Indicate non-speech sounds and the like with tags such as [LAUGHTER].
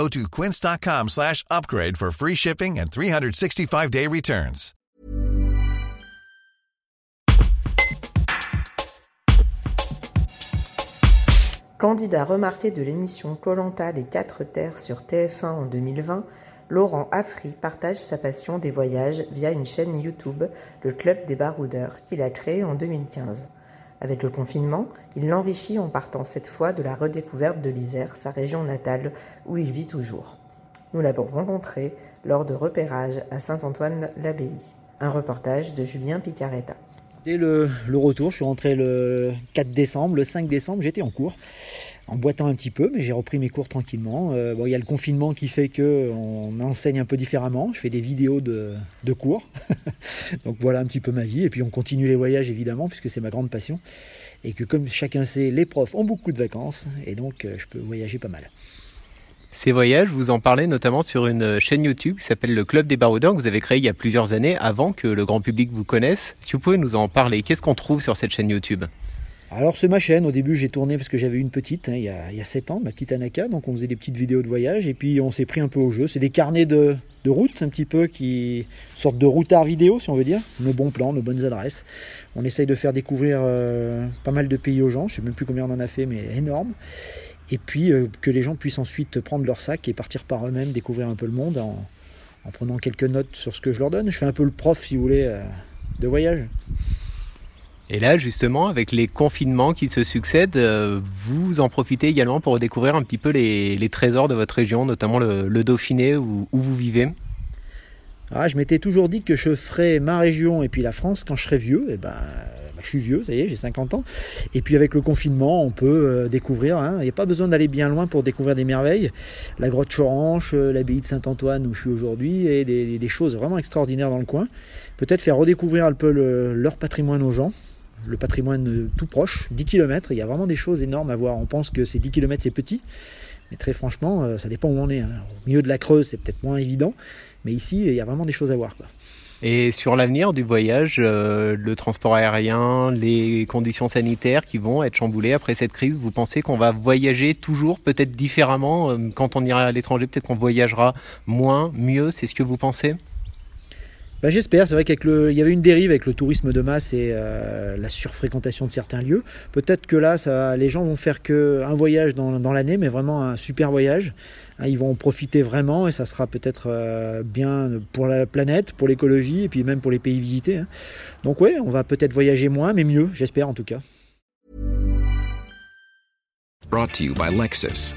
Go to quince.com slash upgrade for free shipping and 365-day returns. Candidat remarqué de l'émission Colanta Les Quatre Terres sur TF1 en 2020, Laurent Affry partage sa passion des voyages via une chaîne YouTube, le Club des Baroudeurs, qu'il a créé en 2015. Avec le confinement, il l'enrichit en partant cette fois de la redécouverte de l'Isère, sa région natale, où il vit toujours. Nous l'avons rencontré lors de repérage à Saint-Antoine-l'Abbaye. Un reportage de Julien Picaretta. Dès le, retour, je suis rentré le 4 décembre, le 5 décembre, j'étais en cours, en boitant un petit peu, mais j'ai repris mes cours tranquillement. Euh, bon, il y a le confinement qui fait qu'on enseigne un peu différemment. Je fais des vidéos de, cours, [LAUGHS] donc voilà un petit peu ma vie. Et puis on continue les voyages évidemment, puisque c'est ma grande passion. Et que comme chacun sait, les profs ont beaucoup de vacances, et donc euh, je peux voyager pas mal. Ces voyages, vous en parlez notamment sur une chaîne YouTube qui s'appelle le Club des Baroudeurs que vous avez créé il y a plusieurs années avant que le grand public vous connaisse. Si vous pouvez nous en parler, qu'est-ce qu'on trouve sur cette chaîne YouTube? Alors c'est ma chaîne, au début j'ai tourné parce que j'avais une petite, hein, il, y a, il, 7 ans, ma petite Anaka, donc on faisait des petites vidéos de voyage et puis on s'est pris un peu au jeu. C'est des carnets de, route un petit peu, qui sortent de routard vidéo si on veut dire, nos bons plans, nos bonnes adresses. On essaye de faire découvrir euh, pas mal de pays aux gens, je sais même plus combien on en a fait mais énorme et puis euh, que les gens puissent ensuite prendre leur sac et partir par eux-mêmes, découvrir un peu le monde en, prenant quelques notes sur ce que je leur donne. Je fais un peu le prof, si vous voulez, euh, de voyage. Et là, justement, avec les confinements qui se succèdent, euh, vous en profitez également pour découvrir un petit peu les, trésors de votre région, notamment le, Dauphiné où, vous vivez. Ah, je m'étais toujours dit que je ferais ma région et puis la France quand je serais vieux. Et ben, je suis vieux, ça y est, j'ai 50 ans. Et puis avec le confinement, on peut euh, découvrir. Hein. Il n'y a pas besoin d'aller bien loin pour découvrir des merveilles. La grotte Choranche, euh, l'abbaye de Saint-Antoine où je suis aujourd'hui, et des, choses vraiment extraordinaires dans le coin. Peut-être faire redécouvrir un peu leur patrimoine aux gens. Le patrimoine tout proche, 10 km, il y a vraiment des choses énormes à voir. On pense que ces 10 km c'est petit, mais très franchement, euh, ça dépend où on est. Hein. Au milieu de la Creuse, c'est peut-être moins évident, mais ici, il y a vraiment des choses à voir. Et sur l'avenir du voyage, euh, le transport aérien, les conditions sanitaires qui vont être chamboulées après cette crise, vous pensez qu'on va voyager toujours peut-être différemment euh, quand on ira à l'étranger Peut-être qu'on voyagera moins, mieux C'est ce que vous pensez? Bah, J'espère. C'est vrai qu'il y avait une dérive avec le tourisme de masse et euh, la surfréquentation de certains lieux. Peut-être que là, ça, les gens vont faire qu'un voyage dans, dans l'année, mais vraiment un super voyage. Hein, ils vont en profiter vraiment et ça sera peut-être euh, bien pour la planète, pour l'écologie et puis même pour les pays visités. Hein. Donc ouais, on va peut-être voyager moins, mais mieux, j'espère en tout cas. Brought to you by Lexus.